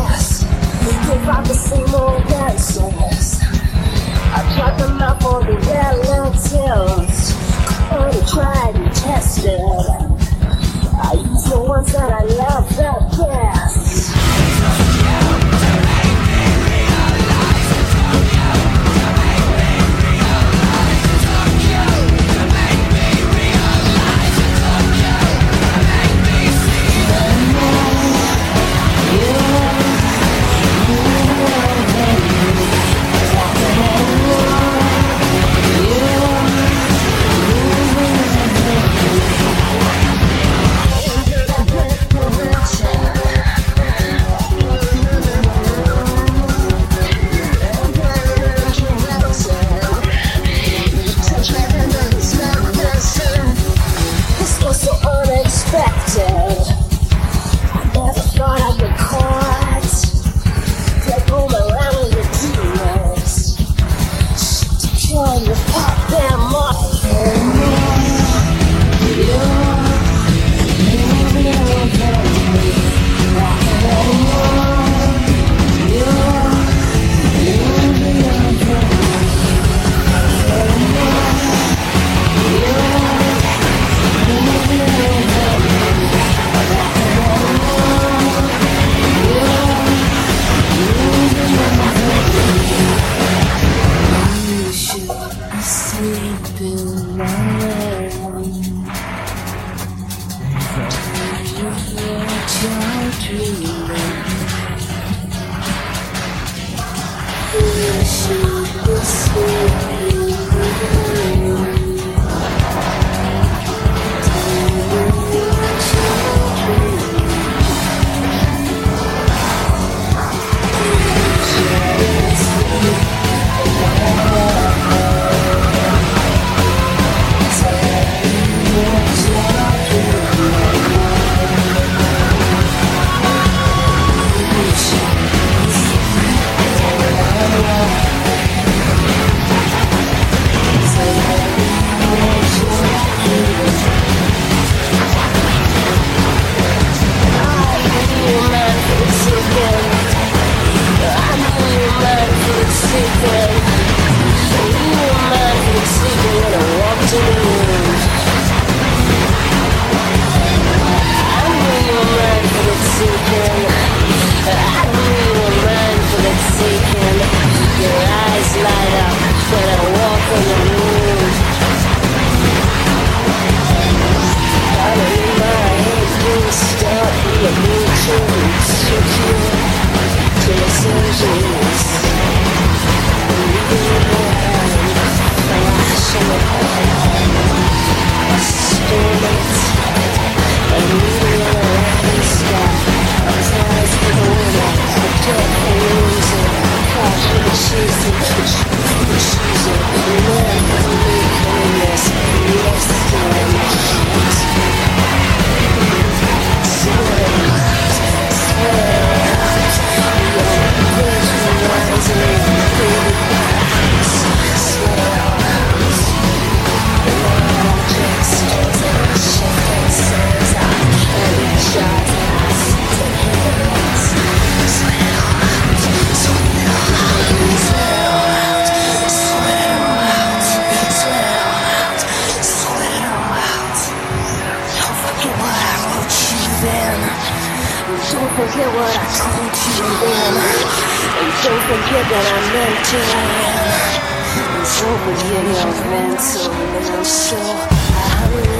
dance. Give out the same old dance. dreaming. Don't forget what I told you then. And don't forget that I meant it. And don't forget your mental, mental.